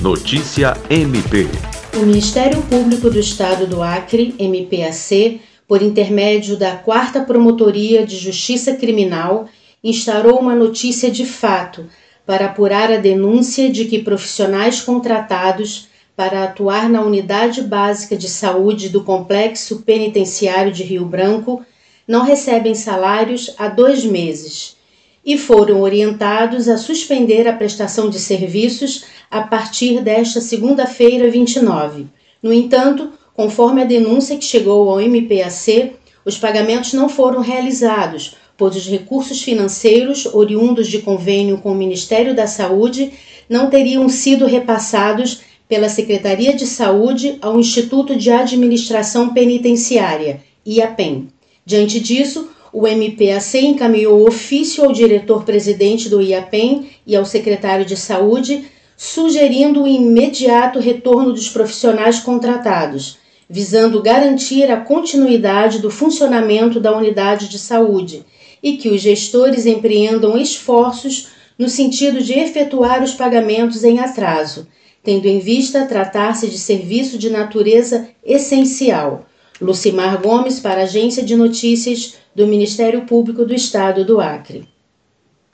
Notícia MP. O Ministério Público do Estado do Acre, MPAC, por intermédio da Quarta Promotoria de Justiça Criminal, instaurou uma notícia de fato para apurar a denúncia de que profissionais contratados para atuar na Unidade Básica de Saúde do Complexo Penitenciário de Rio Branco não recebem salários há dois meses e foram orientados a suspender a prestação de serviços a partir desta segunda-feira 29. No entanto, conforme a denúncia que chegou ao MPAC, os pagamentos não foram realizados, pois os recursos financeiros oriundos de convênio com o Ministério da Saúde não teriam sido repassados pela Secretaria de Saúde ao Instituto de Administração Penitenciária, IAPEN. Diante disso, o MPAC encaminhou ofício ao diretor-presidente do IAPEM e ao secretário de Saúde, sugerindo o imediato retorno dos profissionais contratados, visando garantir a continuidade do funcionamento da unidade de saúde e que os gestores empreendam esforços no sentido de efetuar os pagamentos em atraso, tendo em vista tratar-se de serviço de natureza essencial Lucimar Gomes, para a Agência de Notícias do Ministério Público do Estado do Acre.